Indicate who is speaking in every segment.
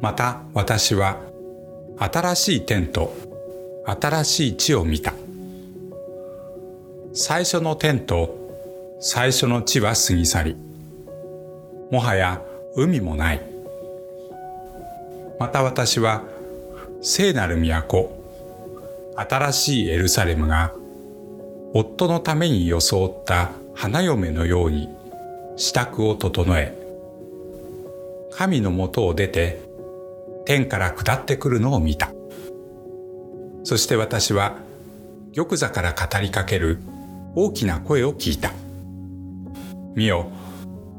Speaker 1: また私は新しい天と新しい地を見た。最初の天と最初の地は過ぎ去り、もはや海もない。また私は聖なる都、新しいエルサレムが夫のために装った花嫁のように支度を整え、神のもとを出て天から下ってくるのを見た。そして私は玉座から語りかける大きな声を聞いた。見よ、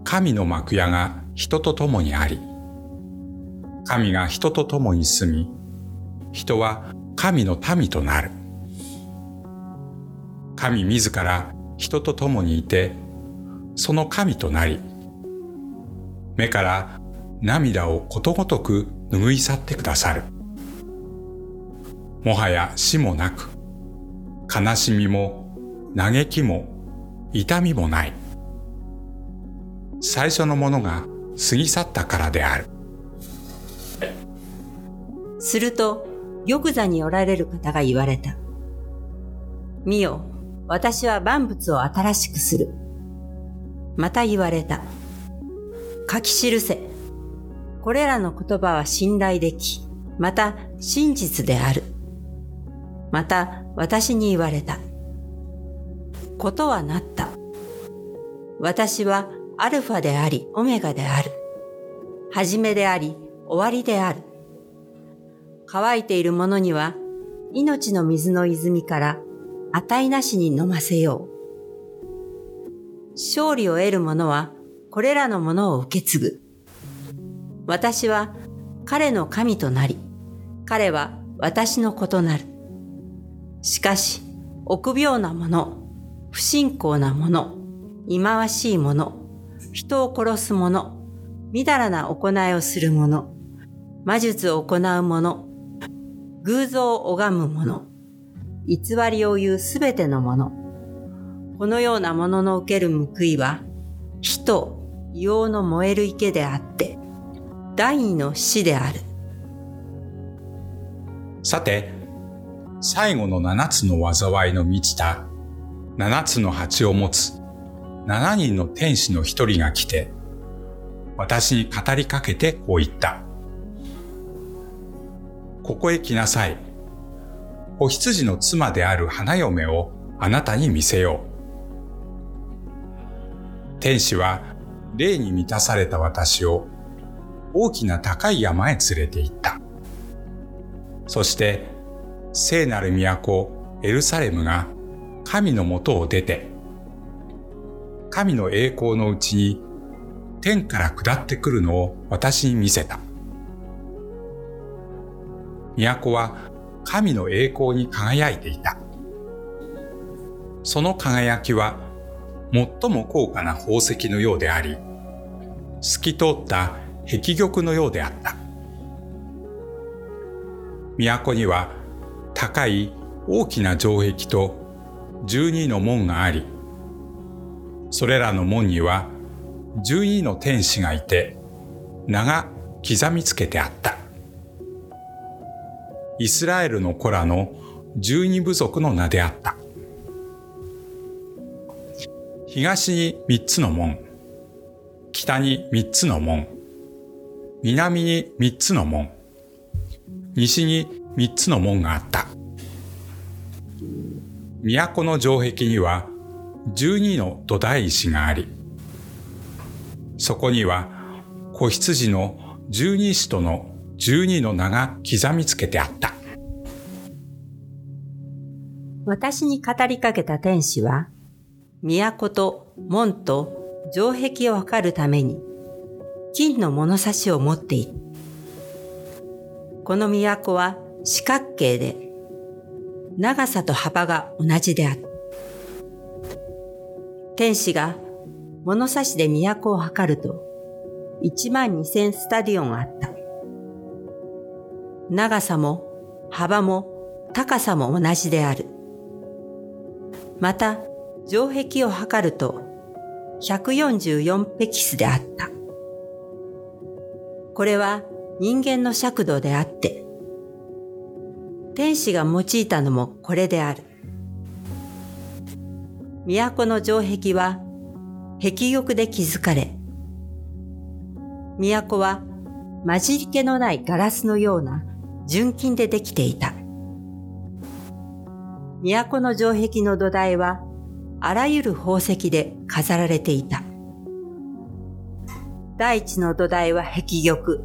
Speaker 1: 神の幕屋が人と共にあり、神が人と共に住み、人は神の民となる。神自ら人と共にいて、その神となり、目から涙をことごとく拭い去ってくださる。もはや死もなく、悲しみも嘆きも痛みもない。最初のものが過ぎ去ったからである。
Speaker 2: すると、玉座におられる方が言われた。見よ、私は万物を新しくする。また言われた。書き記せ。これらの言葉は信頼でき、また真実である。また私に言われた。ことはなった。私はアルファであり、オメガである。はじめであり、終わりである。乾いているものには、命の水の泉から値なしに飲ませよう。勝利を得る者は、これらのものを受け継ぐ。私は彼の神となり、彼は私の子となる。しかし、臆病な者、不信仰な者、忌まわしい者、人を殺す者、みだらな行いをする者、魔術を行う者、偶像を拝む者、偽りを言うすべての者、このようなものの受ける報いは、火と硫黄の燃える池であって、第二の死である。
Speaker 1: さて、最後の七つの災いの満ちた七つの鉢を持つ七人の天使の一人が来て、私に語りかけてこう言った。ここへ来なさい。お羊の妻である花嫁をあなたに見せよう。天使は霊に満たされた私を大きな高い山へ連れて行った。そして聖なる都エルサレムが神のもとを出て神の栄光のうちに天から下ってくるのを私に見せた。都は神の栄光に輝いていた。その輝きは最も高価な宝石のようであり、透き通った壁玉のようであった。都には高い大きな城壁と十二の門があり、それらの門には十二の天使がいて、名が刻みつけてあった。イスラエルの子らの十二部族の名であった。東に三つの門、北に三つの門、南に三つの門、西に三つの門があった。都の城壁には十二の土台石があり、そこには子羊の十二使徒の十二の名が刻みつけてあった。
Speaker 2: 私に語りかけた天使は、都と門と城壁を測るために、金の物差しを持っている。この都は四角形で、長さと幅が同じである。天使が物差しで都を測ると、1万2000スタディオンあった。長さも幅も高さも同じである。また、城壁を測ると、144ペキスであった。これは人間の尺度であって、天使が用いたのもこれである。都の城壁は壁玉で築かれ、都は混じり気のないガラスのような純金でできていた。都の城壁の土台はあらゆる宝石で飾られていた。第一の土台は壁玉。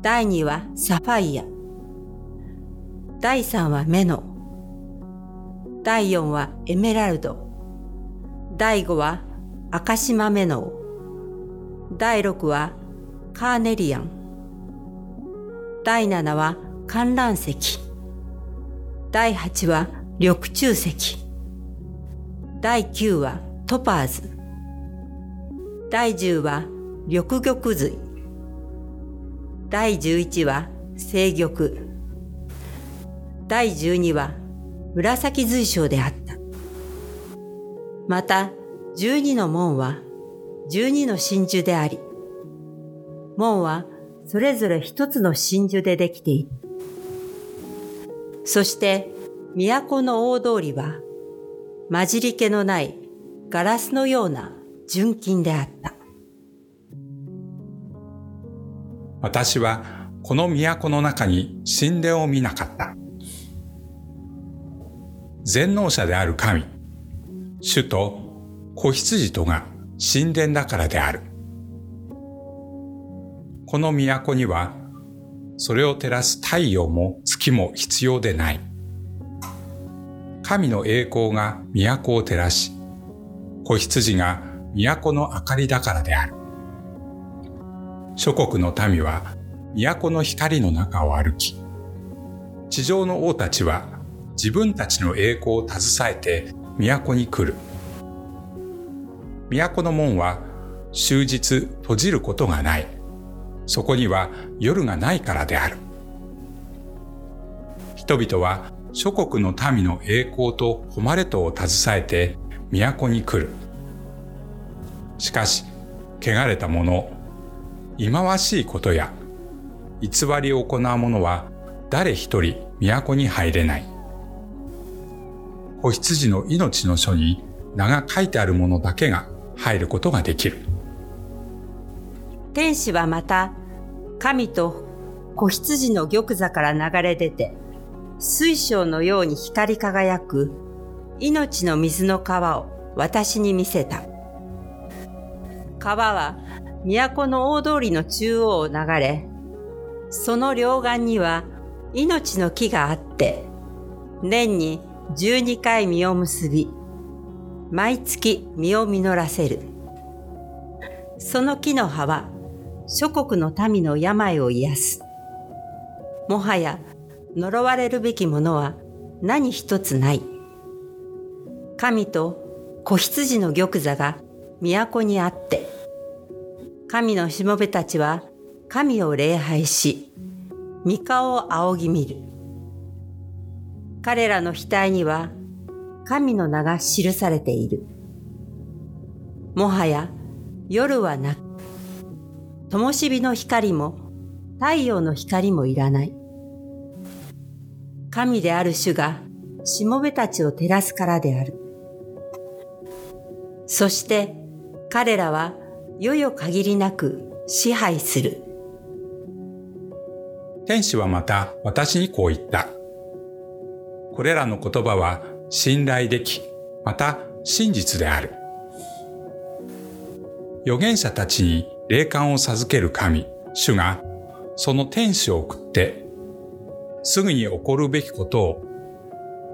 Speaker 2: 第二はサファイア。第三はメノ。第四はエメラルド。第五はアカシマメノ。第六はカーネリアン。第七は観覧石。第八は緑中石。第九はトパーズ。第十は緑玉髄。第十一は清玉。第十二は紫髄章であった。また、十二の門は十二の真珠であり、門はそれぞれ一つの真珠でできている。そして、都の大通りは、混じり気のないガラスのような純金であった。
Speaker 1: 私はこの都の中に神殿を見なかった。全能者である神、主と子羊とが神殿だからである。この都には、それを照らす太陽も月も必要でない。神の栄光が都を照らし、子羊が都の明かりだからである。諸国の民は都の光の中を歩き、地上の王たちは自分たちの栄光を携えて都に来る。都の門は終日閉じることがない。そこには夜がないからである。人々は諸国の民の栄光と誉れとを携えて都に来る。しかし、汚れた者、忌まわしいことや偽りを行う者は誰一人都に入れない。子羊の命の書に名が書いてある者だけが入ることができる。
Speaker 2: 天使はまた、神と子羊の玉座から流れ出て、水晶のように光り輝く命の水の川を私に見せた。川は都の大通りの中央を流れ、その両岸には命の木があって、年に十二回実を結び、毎月実を実らせる。その木の葉は諸国の民の病を癒す。もはや呪われるべきものは何一つない。神と子羊の玉座が都にあって、神のしもべたちは神を礼拝し、御顔を仰ぎ見る。彼らの額には神の名が記されている。もはや夜はなく、灯火の光も太陽の光もいらない。神である主がしもべたちを照らすからである。そして彼らは世よ限りなく支配する。
Speaker 1: 天使はまた私にこう言った。これらの言葉は信頼でき、また真実である。預言者たちに霊感を授ける神、主がその天使を送ってすぐに起こるべきことを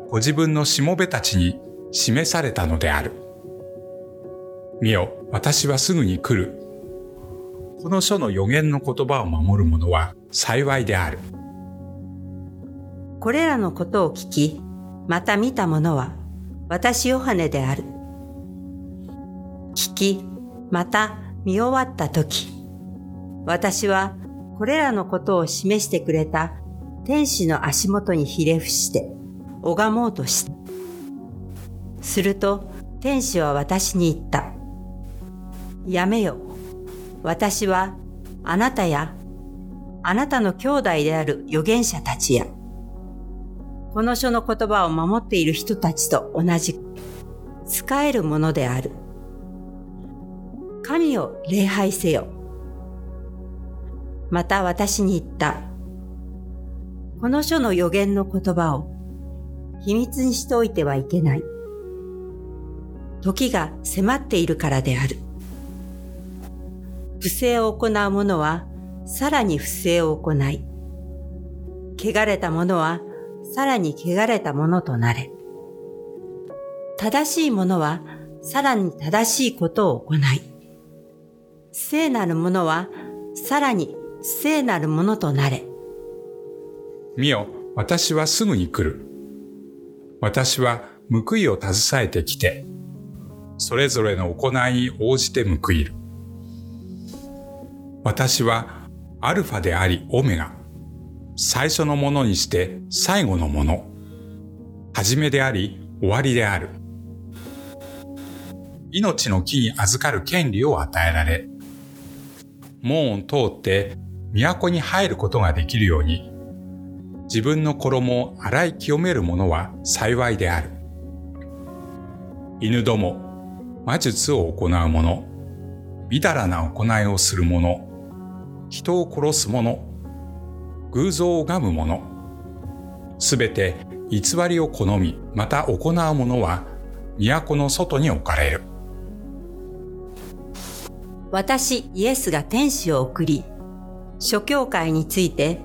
Speaker 1: ご自分のしもべたちに示されたのである。見よ、私はすぐに来る。この書の予言の言葉を守る者は幸いである。
Speaker 2: これらのことを聞き、また見た者は私ヨハネである。聞き、また見終わった時、私はこれらのことを示してくれた天使の足元にひれ伏して拝もうとした。すると天使は私に言った。やめよ。私はあなたやあなたの兄弟である預言者たちや、この書の言葉を守っている人たちと同じ、使えるものである。神を礼拝せよ。また私に言った。この書の予言の言葉を秘密にしておいてはいけない。時が迫っているからである。不正を行う者はさらに不正を行い、汚れた者はさらに汚れた者となれ。正しい者はさらに正しいことを行い、聖なる者はさらに聖なる者となれ。
Speaker 1: 見よ、私はすぐに来る。私は報いを携えてきて、それぞれの行いに応じて報いる。私はアルファでありオメガ。最初のものにして最後のもの。始めであり終わりである。命の木に預かる権利を与えられ、門を通って都に入ることができるように、自分の衣を洗い清める者は幸いである。犬ども、魔術を行う者、みだらな行いをする者、人を殺す者、偶像を拝む者、すべて偽りを好み、また行う者は、都の外に置かれる。
Speaker 2: 私、イエスが天使を送り、諸教会について、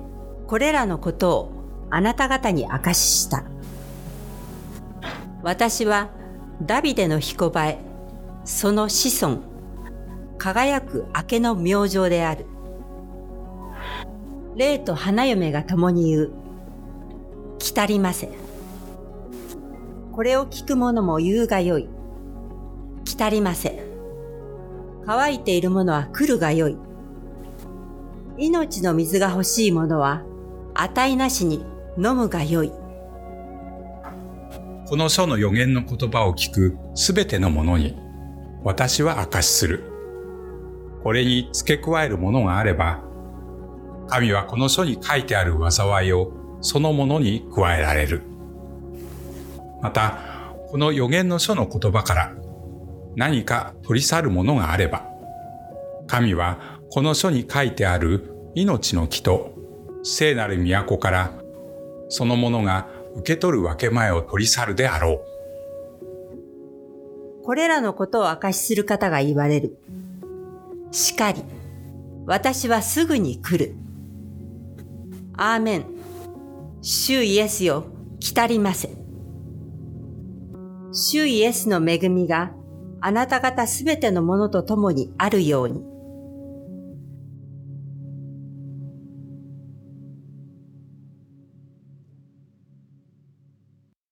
Speaker 2: これらのことをあなた方に明かしした。私は、ダビデの彦場へ、その子孫、輝く明けの明星である。霊と花嫁が共に言う。来たりませ。これを聞く者も言うがよい。来たりませ。乾いている者は来るがよい。命の水が欲しい者は、値なしに飲むがよい。
Speaker 1: この書の予言の言葉を聞くすべての者に、私は証しする。これに付け加えるものがあれば、神はこの書に書いてある災いをそのものに加えられる。また、この予言の書の言葉から何か取り去るものがあれば、神はこの書に書いてある命の木と聖なる都からそのものが受け取る分け前を取り去るであろう。
Speaker 2: これらのことを証しする方が言われる。しかり、私はすぐに来る。アーメン。主イエスよ、来たりませ。主イエスの恵みがあなた方すべてのものと共にあるように。